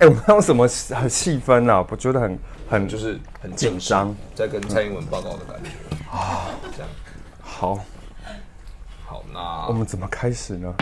哎、我们用什么很气氛啊？我觉得很很就是很紧张。在跟蔡英文报告的感觉啊，这样好。好，那我们怎么开始呢？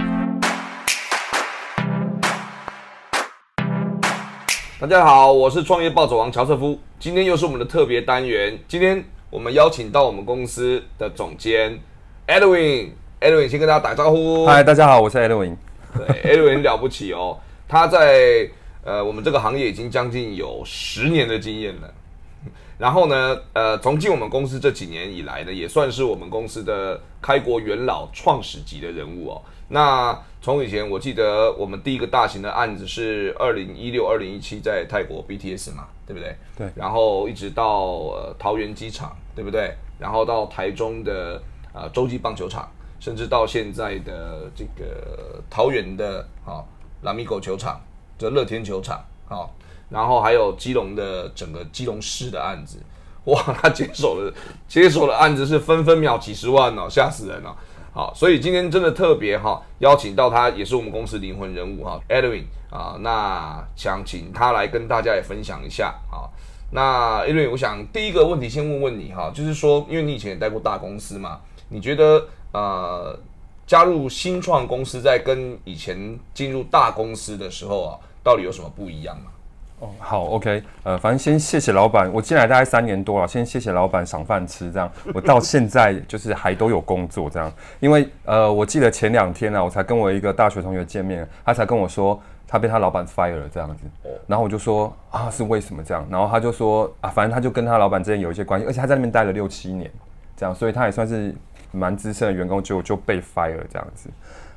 大家好，我是创业暴走王乔瑟夫，今天又是我们的特别单元。今天我们邀请到我们公司的总监 Edwin，Edwin 先跟大家打招呼。嗨，大家好，我是 Edwin。对，Edwin 了不起哦，他在呃我们这个行业已经将近有十年的经验了。然后呢，呃，从进我们公司这几年以来呢，也算是我们公司的开国元老、创始级的人物哦。那从以前我记得我们第一个大型的案子是二零一六、二零一七在泰国 BTS 嘛，对不对？对然后一直到呃桃园机场，对不对？然后到台中的呃洲际棒球场，甚至到现在的这个桃园的啊拉米狗球场，这乐天球场啊，然后还有基隆的整个基隆市的案子，哇，他接手的接手的案子是分分秒几十万哦，吓死人了。好，所以今天真的特别哈，邀请到他，也是我们公司灵魂人物哈，Edwin 啊，那想请他来跟大家也分享一下啊。那 Edwin，我想第一个问题先问问你哈，就是说，因为你以前也待过大公司嘛，你觉得呃，加入新创公司在跟以前进入大公司的时候啊，到底有什么不一样吗？哦，好，OK，呃，反正先谢谢老板，我进来大概三年多了，先谢谢老板赏饭吃，这样，我到现在就是还都有工作这样，因为呃，我记得前两天呢、啊，我才跟我一个大学同学见面，他才跟我说他被他老板 fire 了这样子，然后我就说啊是为什么这样，然后他就说啊，反正他就跟他老板之间有一些关系，而且他在那边待了六七年，这样，所以他也算是蛮资深的员工，结果就被 fire 这样子，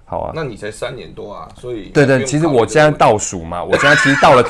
好啊，那你才三年多啊，所以对对，其实我现在倒数嘛，我现在其实到了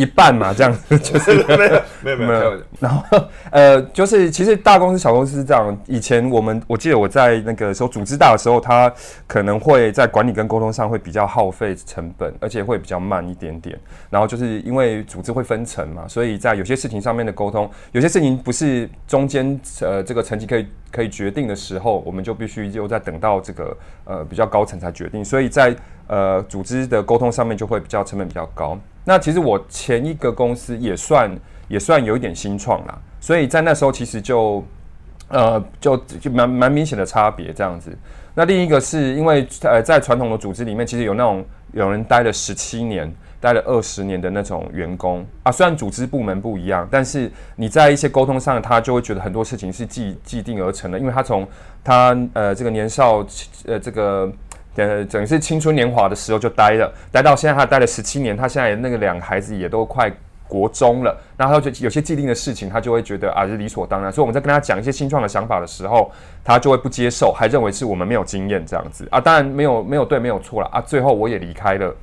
一一半嘛，这样子就是没有没有没有然后呃，就是 其实大公司、小公司是这样。以前我们我记得我在那个时候组织大的时候，它可能会在管理跟沟通上会比较耗费成本，而且会比较慢一点点。然后就是因为组织会分层嘛，所以在有些事情上面的沟通，有些事情不是中间呃这个层级可以可以决定的时候，我们就必须又在等到这个呃比较高层才决定。所以在呃组织的沟通上面就会比较成本比较高。那其实我前一个公司也算也算有一点新创啦，所以在那时候其实就呃就就蛮蛮明显的差别这样子。那另一个是因为呃在传统的组织里面，其实有那种有人待了十七年。待了二十年的那种员工啊，虽然组织部门不一样，但是你在一些沟通上，他就会觉得很多事情是既既定而成的，因为他从他呃这个年少呃这个呃整个是青春年华的时候就待了，待到现在他待了十七年，他现在那个两个孩子也都快国中了，然后他就有些既定的事情，他就会觉得啊是理所当然，所以我们在跟他讲一些新创的想法的时候，他就会不接受，还认为是我们没有经验这样子啊，当然没有没有对没有错了啊，最后我也离开了，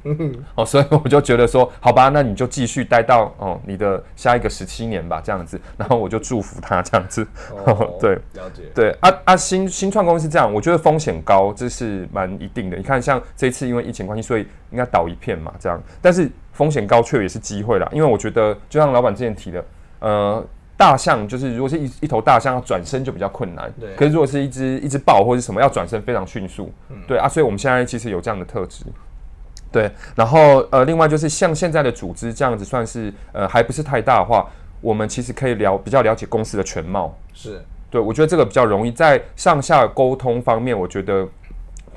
哦，所以我就觉得说，好吧，那你就继续待到哦你的下一个十七年吧，这样子，然后我就祝福他这样子，哦 对。了解。对啊啊，新新创公司这样，我觉得风险高，这是蛮一定的。你看，像这一次因为疫情关系，所以应该倒一片嘛，这样。但是风险高却也是机会啦，因为我觉得就像老板之前提的，呃，大象就是如果是一一头大象要转身就比较困难，对。可是如果是一只一只豹或者是什么要转身非常迅速，对啊，所以我们现在其实有这样的特质。对，然后呃，另外就是像现在的组织这样子，算是呃还不是太大的话，我们其实可以了比较了解公司的全貌，是。对，我觉得这个比较容易，在上下沟通方面，我觉得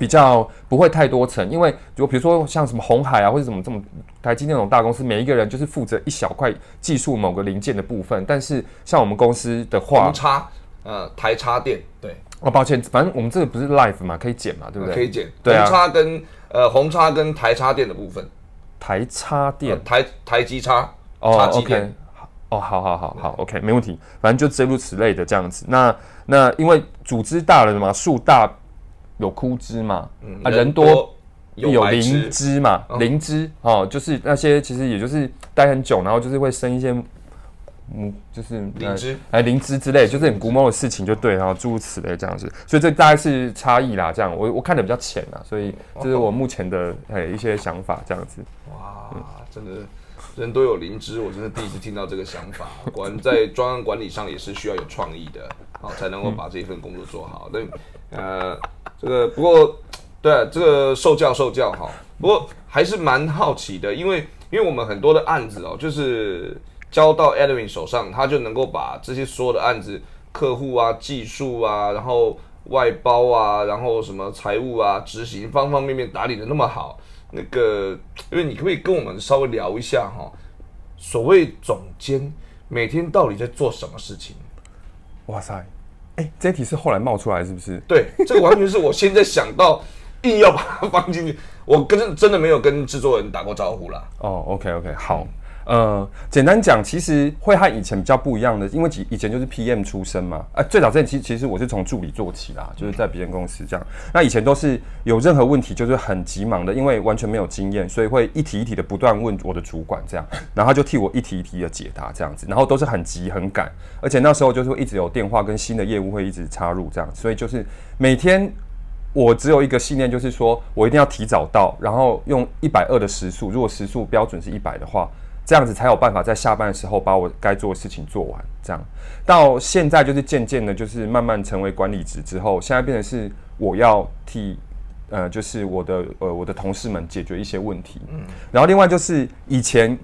比较不会太多层，因为如果比如说像什么红海啊，或者什么这种台积电那种大公司，每一个人就是负责一小块技术某个零件的部分，但是像我们公司的话红，插呃台插电对，哦，抱歉，反正我们这个不是 live 嘛，可以剪嘛，对不对？可以剪。对啊。红叉跟呃红叉跟台插电的部分，台插电？呃台台机插哦插机，OK，哦，好好好好，OK，没问题，反正就诸如此类的这样子。那那因为组织大了嘛，树大有枯枝嘛，啊，人多有灵芝嘛，灵芝哦，就是那些其实也就是待很久，然后就是会生一些。嗯，就是灵芝呃哎，灵芝之类，就是很古某的事情，就对，然后诸如此类这样子，所以这大概是差异啦。这样，我我看的比较浅啦，所以这是我目前的哎一些想法，这样子。哇，真的人都有灵芝，我真的第一次听到这个想法。果然在专案管理上也是需要有创意的，好才能够把这一份工作做好。对，呃，这个不过对这个受教受教哈，不过还是蛮好奇的，因为因为我们很多的案子哦，就是交到 Edwin 手上，他就能够把这些所有的案子、客户啊、技术啊，然后外包啊，然后什么财务啊、执行方方面面打理的那么好。那个，因为你可不可以跟我们稍微聊一下哈？所谓总监每天到底在做什么事情？哇塞，哎，这题是后来冒出来是不是？对，这个完全是我现在想到，硬要把它放进去。我跟真的没有跟制作人打过招呼啦。哦，OK OK，好。呃，简单讲，其实会和以前比较不一样的，因为以以前就是 PM 出身嘛。哎，最早之前其实其实我是从助理做起啦，就是在别人公司这样。那以前都是有任何问题就是很急忙的，因为完全没有经验，所以会一题一题的不断问我的主管这样，然后他就替我一题一题的解答这样子，然后都是很急很赶，而且那时候就是一直有电话跟新的业务会一直插入这样，所以就是每天我只有一个信念，就是说我一定要提早到，然后用一百二的时速，如果时速标准是一百的话。这样子才有办法在下班的时候把我该做的事情做完。这样到现在就是渐渐的，就是慢慢成为管理职之后，现在变成是我要替呃，就是我的呃我的同事们解决一些问题。嗯。然后另外就是以前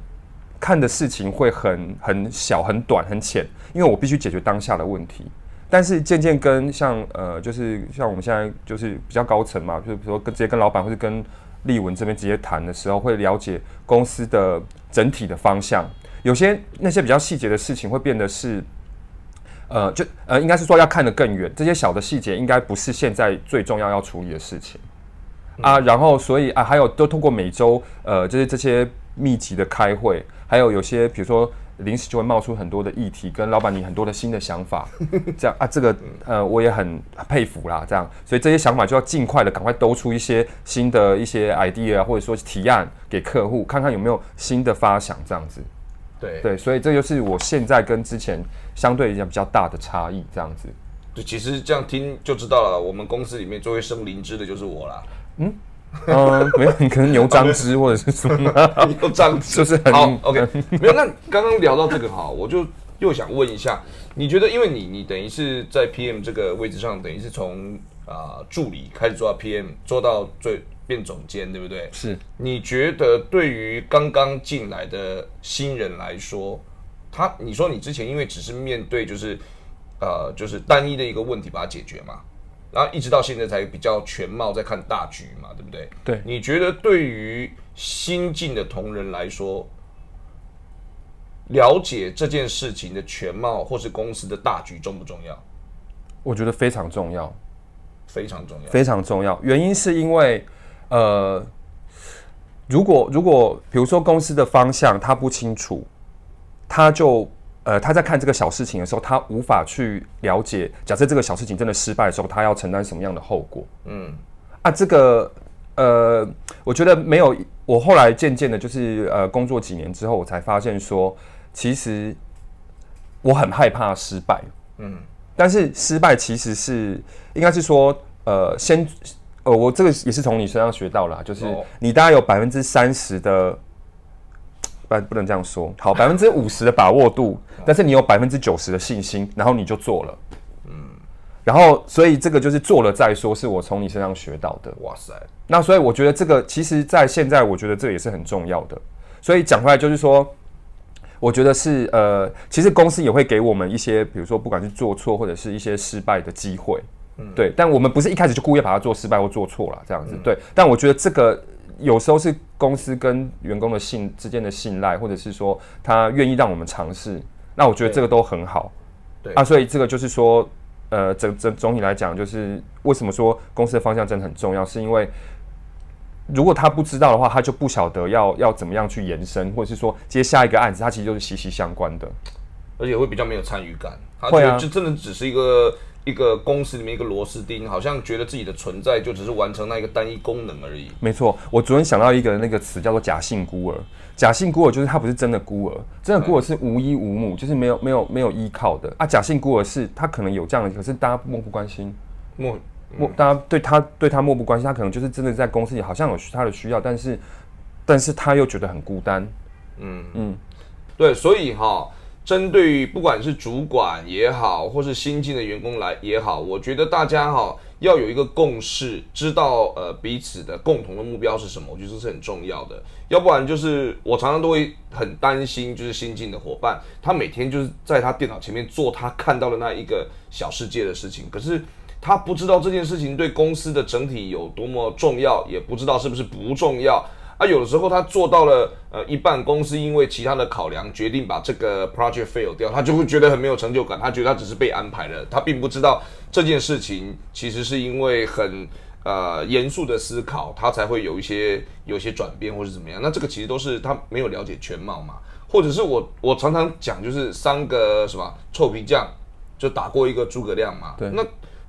看的事情会很很小、很短、很浅，因为我必须解决当下的问题。但是渐渐跟像呃，就是像我们现在就是比较高层嘛，就是比如说跟直接跟老板或者跟。立文这边直接谈的时候，会了解公司的整体的方向。有些那些比较细节的事情，会变得是，呃，就呃，应该是说要看得更远。这些小的细节，应该不是现在最重要要处理的事情啊。然后，所以啊，还有都通过每周呃，就是这些密集的开会，还有有些比如说。临时就会冒出很多的议题，跟老板你很多的新的想法，这样啊，这个呃我也很佩服啦，这样，所以这些想法就要尽快的赶快兜出一些新的一些 idea 或者说提案给客户，看看有没有新的发想，这样子。对对，所以这就是我现在跟之前相对讲比较大的差异，这样子。就其实这样听就知道了，我们公司里面最会生灵芝的就是我啦。嗯。嗯，没有，可能牛樟芝或者是什么 牛樟芝，就是很好。OK，没有。那刚刚聊到这个哈，我就又想问一下，你觉得，因为你你等于是在 PM 这个位置上，等于是从啊助理开始做到 PM，做到最变总监，对不对？是。你觉得对于刚刚进来的新人来说，他你说你之前因为只是面对就是呃就是单一的一个问题把它解决嘛？然后一直到现在才比较全貌在看大局嘛，对不对？对，你觉得对于新进的同仁来说，了解这件事情的全貌或是公司的大局重不重要？我觉得非常重要，非常重要，非常重要。原因是因为，呃，如果如果比如说公司的方向他不清楚，他就。呃，他在看这个小事情的时候，他无法去了解，假设这个小事情真的失败的时候，他要承担什么样的后果？嗯，啊，这个，呃，我觉得没有。我后来渐渐的，就是呃，工作几年之后，我才发现说，其实我很害怕失败。嗯，但是失败其实是应该是说，呃，先，呃，我这个也是从你身上学到了，就是你大概有百分之三十的。不不能这样说，好，百分之五十的把握度，但是你有百分之九十的信心，然后你就做了，嗯，然后所以这个就是做了再说，是我从你身上学到的。哇塞，那所以我觉得这个其实，在现在我觉得这也是很重要的。所以讲回来就是说，我觉得是呃，其实公司也会给我们一些，比如说不管是做错或者是一些失败的机会，嗯，对，但我们不是一开始就故意把它做失败或做错了这样子，对，但我觉得这个。有时候是公司跟员工的信之间的信赖，或者是说他愿意让我们尝试，那我觉得这个都很好。对啊，所以这个就是说，呃，整整总体来讲，就是为什么说公司的方向真的很重要，是因为如果他不知道的话，他就不晓得要要怎么样去延伸，或者是说接下一个案子，他其实就是息息相关的，而且会比较没有参与感。会啊，就真的只是一个。一个公司里面一个螺丝钉，好像觉得自己的存在就只是完成那一个单一功能而已。没错，我昨天想到一个那个词叫做“假性孤儿”。假性孤儿就是他不是真的孤儿，真的孤儿是无依无母，就是没有没有没有依靠的啊。假性孤儿是他可能有这样的，可是大家漠不关心，漠漠大家对他对他漠不关心，他可能就是真的在公司里好像有他的需要，但是但是他又觉得很孤单。嗯嗯，对，所以哈。针对于不管是主管也好，或是新进的员工来也好，我觉得大家哈要有一个共识，知道呃彼此的共同的目标是什么，我觉得这是很重要的。要不然就是我常常都会很担心，就是新进的伙伴，他每天就是在他电脑前面做他看到的那一个小世界的事情，可是他不知道这件事情对公司的整体有多么重要，也不知道是不是不重要。啊，有的时候他做到了，呃，一半公司因为其他的考量决定把这个 project fail 掉，他就会觉得很没有成就感。他觉得他只是被安排了，他并不知道这件事情其实是因为很呃严肃的思考，他才会有一些有一些转变或是怎么样。那这个其实都是他没有了解全貌嘛，或者是我我常常讲就是三个什么臭皮匠就打过一个诸葛亮嘛，对，那。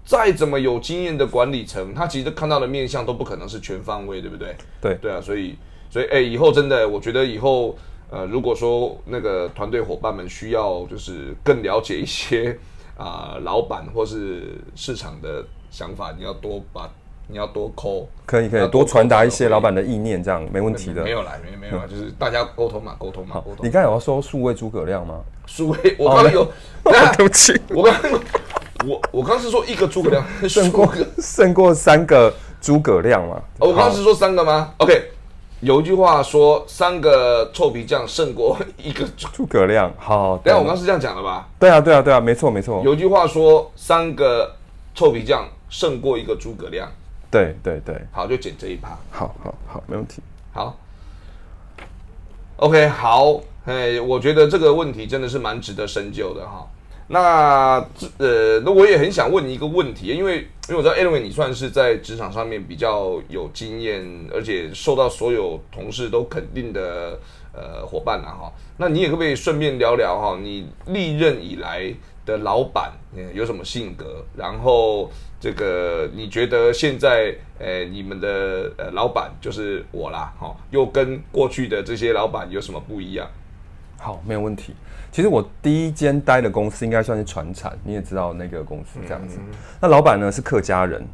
再怎么有经验的管理层，他其实看到的面相都不可能是全方位，对不对？对对啊，所以所以哎，以后真的，我觉得以后呃，如果说那个团队伙伴们需要就是更了解一些 啊，老板或是市场的想法，你要多把你要多抠，可以可以多传达一些老板的意念，这样没问题的。没有啦，没没有啦，就是大家沟通嘛，沟通嘛，沟通。你刚才有要说数位诸葛亮吗？数位，我刚刚有，对不起，我刚刚。我我刚是说一个诸葛亮 胜过 胜过三个诸葛亮嘛？我刚是说三个吗？OK，有一句话说三个臭皮匠胜过一个诸葛亮。好，等下我刚是这样讲的吧？对啊，对啊，对啊，没错，没错。有句话说三个臭皮匠胜过一个诸葛亮。对对对，好，就剪这一趴。好好好，没问题。好，OK，好，哎，我觉得这个问题真的是蛮值得深究的哈。那这呃，那我也很想问你一个问题，因为因为我知道 anyway 你算是在职场上面比较有经验，而且受到所有同事都肯定的呃伙伴了哈。那你也可不可以顺便聊聊哈，你历任以来的老板有什么性格？然后这个你觉得现在呃你们的呃老板就是我啦，哈，又跟过去的这些老板有什么不一样？好，没有问题。其实我第一间待的公司应该算是船产，你也知道那个公司这样子。那老板呢是客家人，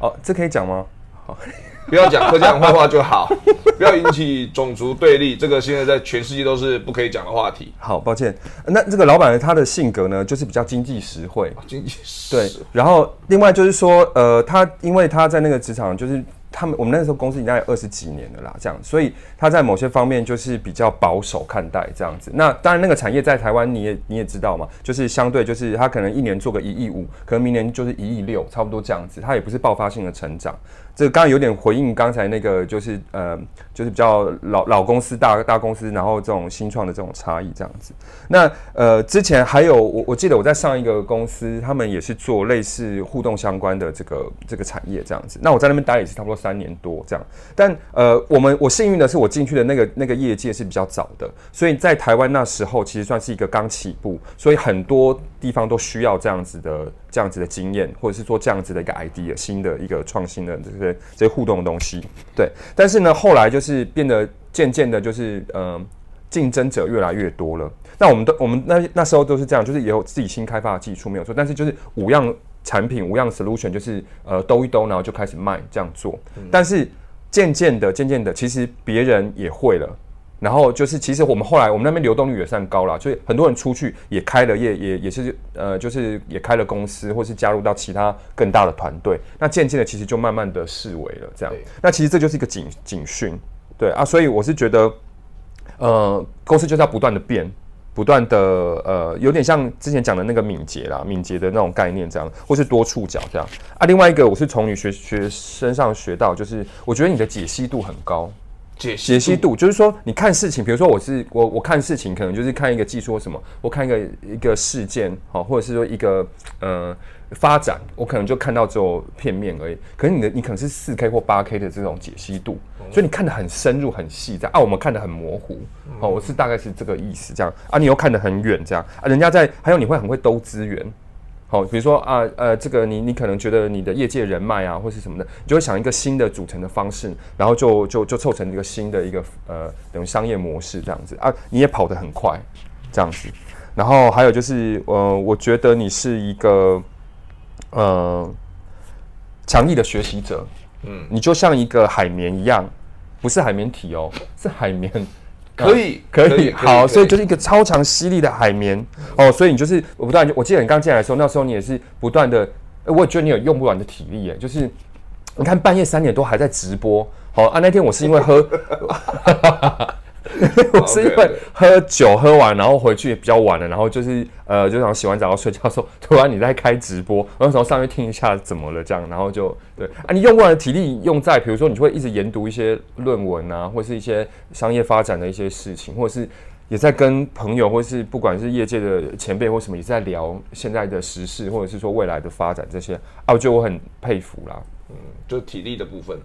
哦，这可以讲吗？好，不要讲客家人坏话就好，不要引起种族对立，这个现在在全世界都是不可以讲的话题。好，抱歉。那这个老板呢，他的性格呢，就是比较经济实惠，经济实对。然后另外就是说，呃，他因为他在那个职场就是。他们我们那时候公司已经有二十几年了啦，这样，所以他在某些方面就是比较保守看待这样子。那当然，那个产业在台湾你也你也知道嘛，就是相对就是他可能一年做个一亿五，可能明年就是一亿六，差不多这样子。他也不是爆发性的成长。这刚刚有点回应刚才那个，就是呃，就是比较老老公司大大公司，然后这种新创的这种差异这样子。那呃，之前还有我我记得我在上一个公司，他们也是做类似互动相关的这个这个产业这样子。那我在那边待也是差不多三年多这样。但呃，我们我幸运的是我进去的那个那个业界是比较早的，所以在台湾那时候其实算是一个刚起步，所以很多地方都需要这样子的这样子的经验，或者是做这样子的一个 idea 新的一个创新的这些。这些互动的东西，对，但是呢，后来就是变得渐渐的，就是嗯，竞争者越来越多了。那我们都我们那那时候都是这样，就是也有自己新开发的技术没有错，但是就是五样产品五样 solution，就是呃兜一兜，然后就开始卖这样做。但是渐渐的，渐渐的，其实别人也会了。然后就是，其实我们后来我们那边流动率也算高了，所以很多人出去也开了业，也也是呃，就是也开了公司，或是加入到其他更大的团队。那渐渐的，其实就慢慢的视为了这样。那其实这就是一个警警讯，对啊，所以我是觉得，呃，公司就是要不断的变，不断的呃，有点像之前讲的那个敏捷啦，敏捷的那种概念这样，或是多触角这样啊。另外一个，我是从你学学身上学到，就是我觉得你的解析度很高。解解析度就是说，你看事情，比如说我是我我看事情，可能就是看一个技术什么，我看一个一个事件，好，或者是说一个呃发展，我可能就看到只有片面而已。可是你的你可能是四 K 或八 K 的这种解析度，所以你看得很深入很细，这样啊，我们看得很模糊，哦，我是大概是这个意思，这样啊，你又看得很远，这样啊，人家在还有你会很会兜资源。好，比如说啊，呃，这个你你可能觉得你的业界人脉啊，或是什么的，你就会想一个新的组成的方式，然后就就就凑成一个新的一个呃等于商业模式这样子啊，你也跑得很快这样子，然后还有就是呃，我觉得你是一个呃强力的学习者，嗯，你就像一个海绵一样，不是海绵体哦，是海绵。可以，可以，好，所以就是一个超强吸力的海绵哦，所以你就是我不断，我记得你刚进来的时候，那时候你也是不断的哎，我也觉得你有用不完的体力，耶，就是你看半夜三点多还在直播，好啊，那天我是因为喝。我是因为喝酒喝完，然后回去也比较晚了，然后就是呃，就想洗完澡要睡觉的时候，突然你在开直播，然后从上去听一下怎么了这样，然后就对啊，你用不完的体力用在，比如说你就会一直研读一些论文啊，或是一些商业发展的一些事情，或者是也在跟朋友，或是不管是业界的前辈或什么，也在聊现在的时事，或者是说未来的发展这些啊，我觉得我很佩服啦，嗯，就体力的部分。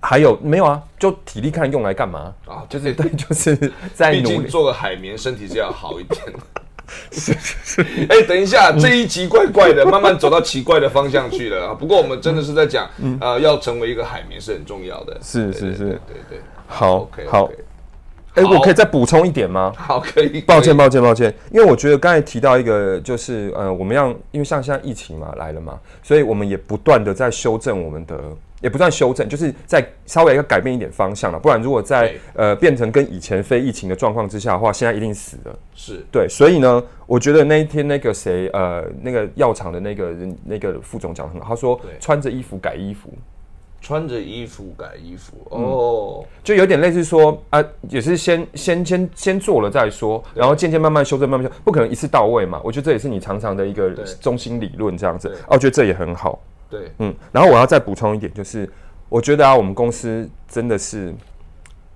还有没有啊？就体力看用来干嘛啊？就是对，就是在努力做个海绵，身体是要好一点。是是是。哎，等一下，这一集怪怪的，慢慢走到奇怪的方向去了啊。不过我们真的是在讲，呃，要成为一个海绵是很重要的。是是是，对对。好，OK，好。哎，我可以再补充一点吗？好，可以。抱歉，抱歉，抱歉，因为我觉得刚才提到一个，就是呃，我们要因为像现在疫情嘛来了嘛，所以我们也不断的在修正我们的。也不算修正，就是在稍微要改变一点方向了。不然，如果在呃变成跟以前非疫情的状况之下的话，现在一定死了。是对，所以呢，我觉得那一天那个谁呃那个药厂的那个人那个副总讲的很好，他说穿着衣服改衣服，穿着衣服改衣服哦，就有点类似说啊，也是先先先先做了再说，然后渐渐慢慢修正，慢慢修，不可能一次到位嘛。我觉得这也是你常常的一个中心理论这样子。哦，我觉得这也很好。对，嗯，然后我要再补充一点，就是我觉得啊，我们公司真的是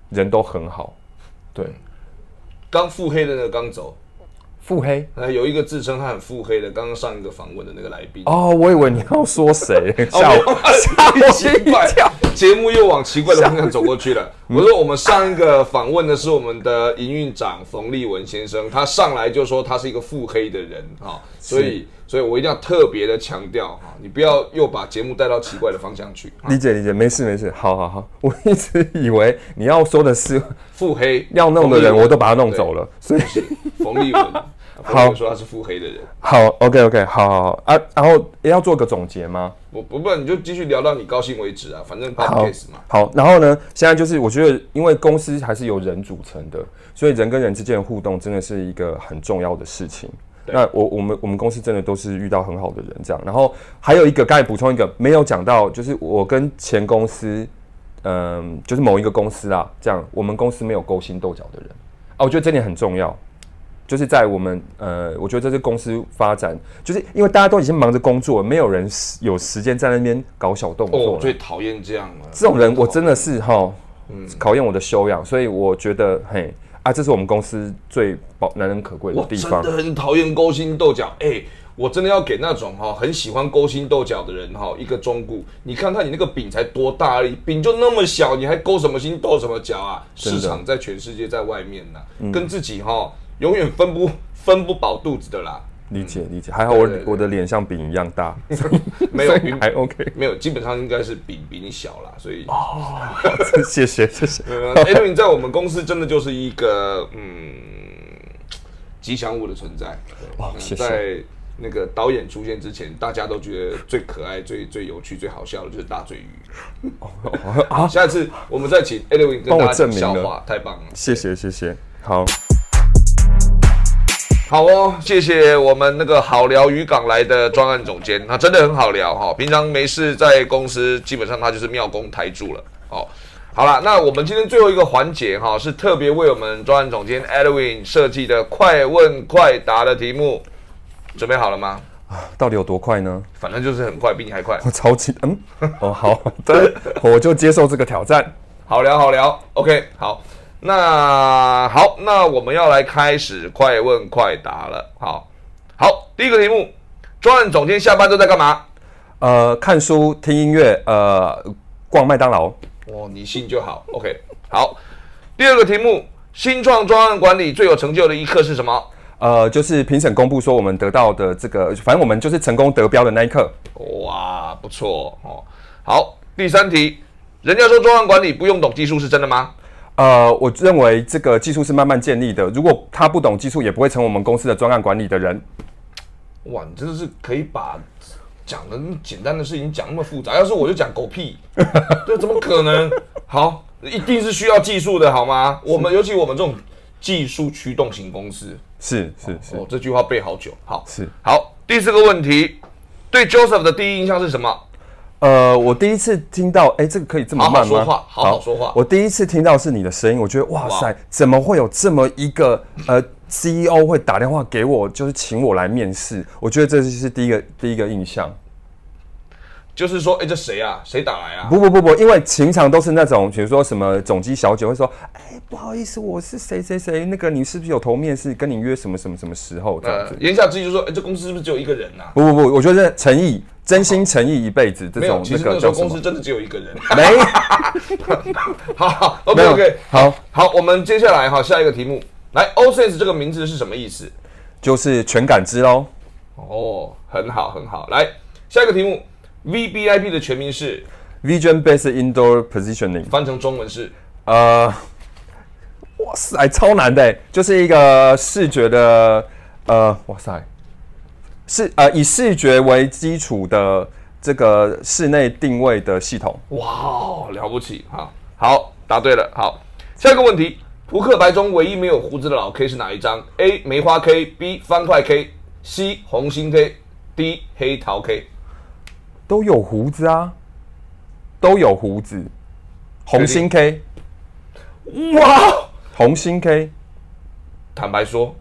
人都很好，对。刚腹黑的那个刚走，腹黑，呃，有一个自称他很腹黑的，刚刚上一个访问的那个来宾。哦，我以为你要说谁，吓我吓我一跳，节目又往奇怪的方向走过去了。我说我们上一个访问的是我们的营运长冯立文先生，他上来就说他是一个腹黑的人啊，所以。所以我一定要特别的强调哈，你不要又把节目带到奇怪的方向去。理解理解，没事没事，好好好。我一直以为你要说的是腹黑要弄的人，我都把他弄走了。所以冯立文，好说他是腹黑的人。好，OK OK，好好好啊。然后也要做个总结吗？我不不，你就继续聊到你高兴为止啊，反正 case 嘛。好，然后呢，现在就是我觉得，因为公司还是由人组成的，所以人跟人之间的互动真的是一个很重要的事情。那我我们我们公司真的都是遇到很好的人这样，然后还有一个刚才补充一个没有讲到，就是我跟前公司，嗯，就是某一个公司啊，这样我们公司没有勾心斗角的人啊，我觉得这点很重要，就是在我们呃，我觉得这是公司发展，就是因为大家都已经忙着工作，没有人有时间在那边搞小动作。哦，最讨厌这样了，这种人我真的是哈，嗯，考验我的修养，所以我觉得嘿。啊，这是我们公司最宝难能可贵的地方。真的很讨厌勾心斗角，哎，我真的要给那种哈很喜欢勾心斗角的人哈一个忠告。你看看你那个饼才多大而已，饼就那么小，你还勾什么心斗什么角啊？市场在全世界在外面呢，跟自己哈永远分不分不饱肚子的啦。理解理解，还好我我的脸像饼一样大，没有 还 OK，没有，基本上应该是饼比你小啦，所以哦，谢谢谢谢。艾你在我们公司真的就是一个嗯吉祥物的存在。哦，谢谢。在那个导演出现之前，大家都觉得最可爱、最最有趣、最好笑的就是大嘴鱼。哦，下次我们再请艾伦跟大家笑话，太棒了，谢谢谢谢，好。好哦，谢谢我们那个好聊渔港来的专案总监，他真的很好聊哈。平常没事在公司，基本上他就是妙工台柱了。哦，好了，那我们今天最后一个环节哈，是特别为我们专案总监 Edwin 设计的快问快答的题目，准备好了吗？啊，到底有多快呢？反正就是很快，比你还快。我 超级嗯，哦好，对，我就接受这个挑战。好聊好聊，OK，好。那好，那我们要来开始快问快答了。好，好，第一个题目，专案总监下班都在干嘛？呃，看书、听音乐，呃，逛麦当劳。哦，你信就好。OK，好。第二个题目，新创专案管理最有成就的一刻是什么？呃，就是评审公布说我们得到的这个，反正我们就是成功得标的那一刻。哇，不错哦。好，第三题，人家说专案管理不用懂技术是真的吗？呃，我认为这个技术是慢慢建立的。如果他不懂技术，也不会成为我们公司的专案管理的人。哇，你真的是可以把讲的简单的事情讲那么复杂。要是我就讲狗屁，这怎么可能？好，一定是需要技术的，好吗？我们尤其我们这种技术驱动型公司，是是是。哦，这句话背好久。好，是好。第四个问题，对 Joseph 的第一印象是什么？呃，我第一次听到，哎，这个可以这么好好慢？说话好好说话我第一次听到是你的声音，我觉得哇哇塞，怎么会有这么一个呃 CEO 会打电话给我，就是请我来面试？我觉得这就是第一个第一个印象。就是说，哎，这谁啊？谁打来啊？不不不不，因为平常都是那种，比如说什么总机小姐会说，哎，不好意思，我是谁谁谁，那个你是不是有头面试，跟你约什么什么什么时候这样子？，呃言下之意就是说，哎，这公司是不是只有一个人呐？不不不，我觉得诚意，真心诚意一辈子这种其实那个时候？公司真的只有一个人。没。好好 OK OK 好，好，我们接下来哈下一个题目，来 o s e s 这个名字是什么意思？就是全感知喽。哦，很好很好，来下一个题目，VBIP 的全名是？Vision Based Indoor Positioning，翻成中文是？呃，哇塞，超难的欸，就是一个视觉的，呃，哇塞，是呃以视觉为基础的这个室内定位的系统。哇，哦了不起哈！好，答对了。好，下一个问题，扑克牌中唯一没有胡子的老 K 是哪一张？A. 梅花 K，B. 方块 K，C. 红心 K，D. 黑桃 K。都有胡子啊，都有胡子。红心 K，哇，红心 K 坦白说，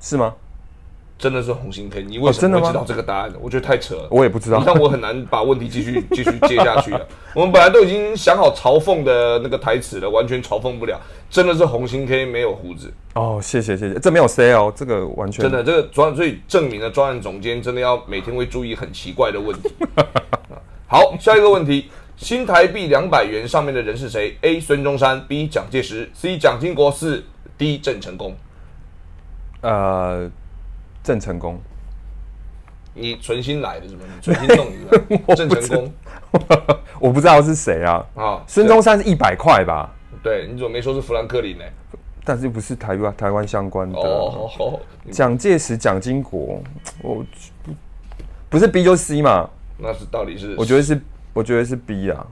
是吗？真的是红心 K，你为什么会知道这个答案呢？我觉得太扯了。我也不知道你。看我很难把问题继续 继续接下去了。我们本来都已经想好嘲讽的那个台词了，完全嘲讽不了。真的是红心 K 没有胡子，哦，谢谢谢谢，这没有 say 哦，这个完全真的这个专所以证明了专案总监真的要每天会注意很奇怪的问题。好，下一个问题，新台币两百元上面的人是谁？A. 孙中山，B. 蒋介石，C. 蒋经国，四 D. 郑成功。呃郑成功。你存心来的是吗？你存心弄的是吧？郑成功 我不知道是谁啊。啊，孙中山是一百块吧，对，你怎么没说是富兰克林呢？但是又不是台湾台湾相关的。哦，哦蒋介石、蒋经国，我不不是 B 就是 C 嘛？那是到底是？我觉得是，我觉得是 B 啊，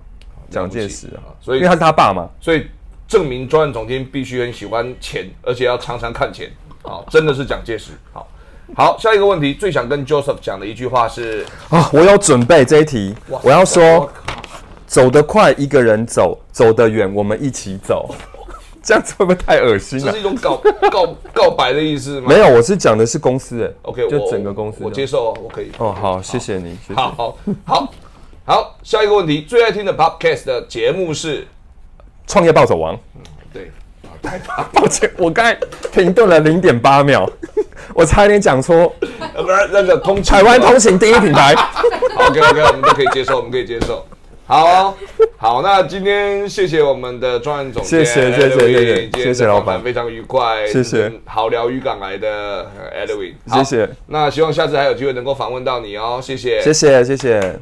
蒋介石啊，所以因为他是他爸嘛。所以证明专案总监必须很喜欢钱，而且要常常看钱。好，真的是蒋介石。好，好，下一个问题，最想跟 Joseph 讲的一句话是：啊，我有准备这一题，我要说，走得快一个人走，走得远我们一起走。这样子会不会太恶心了这是？一种告告告白的意思吗？没有，我是讲的是公司，诶 OK，就我整个公司。我接受，我可以。哦，好，谢谢你，谢谢。好好好好，下一个问题，最爱听的 Podcast 的节目是？创业暴走王。对，啊太棒了。抱歉，我刚才停顿了零点八秒，我差一点讲错。呃不是那个通台湾通勤第一品牌。OK OK，我们都可以接受，我们可以接受。好哦、好，那今天谢谢我们的专案总监，谢谢谢谢谢谢谢谢老板。非常愉快，谢谢。是好聊渔港来的呃 Edwin，谢谢。那希望下次还有机会能够访问到你哦，谢谢，谢谢谢谢。